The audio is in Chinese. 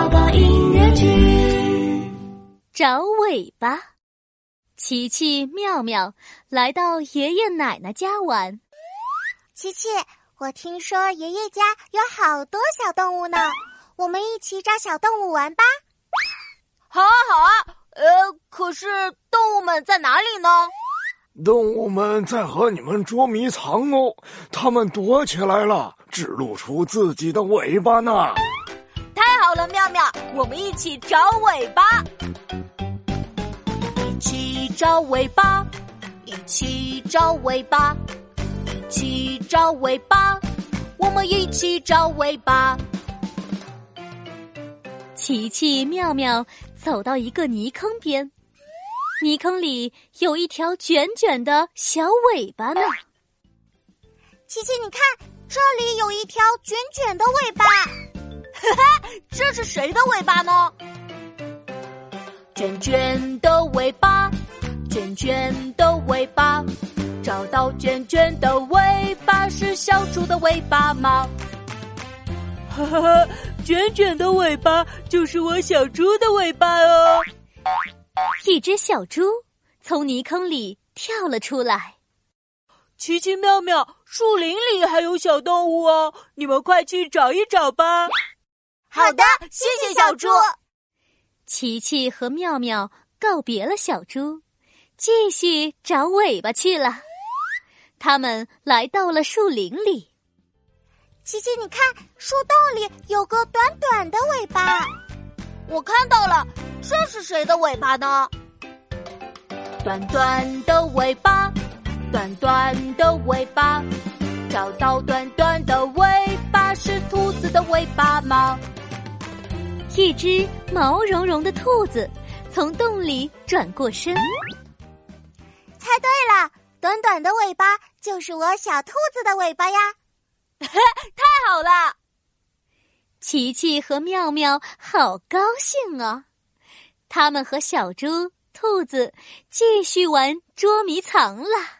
宝宝音乐剧，找尾巴。琪琪、妙妙来到爷爷奶奶家玩。琪琪，我听说爷爷家有好多小动物呢，我们一起找小动物玩吧。好啊，好啊。呃，可是动物们在哪里呢？动物们在和你们捉迷藏哦，它们躲起来了，只露出自己的尾巴呢。妙妙，我们一起找尾巴，一起找尾巴，一起找尾巴，一起找尾巴，我们一起找尾巴。琪琪、妙妙走到一个泥坑边。泥坑里有一条卷卷的小尾巴呢。琪琪，你看，这里有一条卷卷的尾巴。哈哈，这是谁的尾巴呢？卷卷的尾巴，卷卷的尾巴，找到卷卷的尾巴是小猪的尾巴吗？哈哈，卷卷的尾巴就是我小猪的尾巴哦。一只小猪从泥坑里跳了出来。奇奇妙妙，树林里还有小动物哦，你们快去找一找吧。好的，谢谢小猪。琪琪和妙妙告别了小猪，继续找尾巴去了。他们来到了树林里。琪琪，你看，树洞里有个短短的尾巴。我看到了。这是谁的尾巴呢？短短的尾巴，短短的尾巴，找到短短一只毛茸茸的兔子从洞里转过身，猜对了，短短的尾巴就是我小兔子的尾巴呀！太好了，琪琪和妙妙好高兴啊！他们和小猪、兔子继续玩捉迷藏了。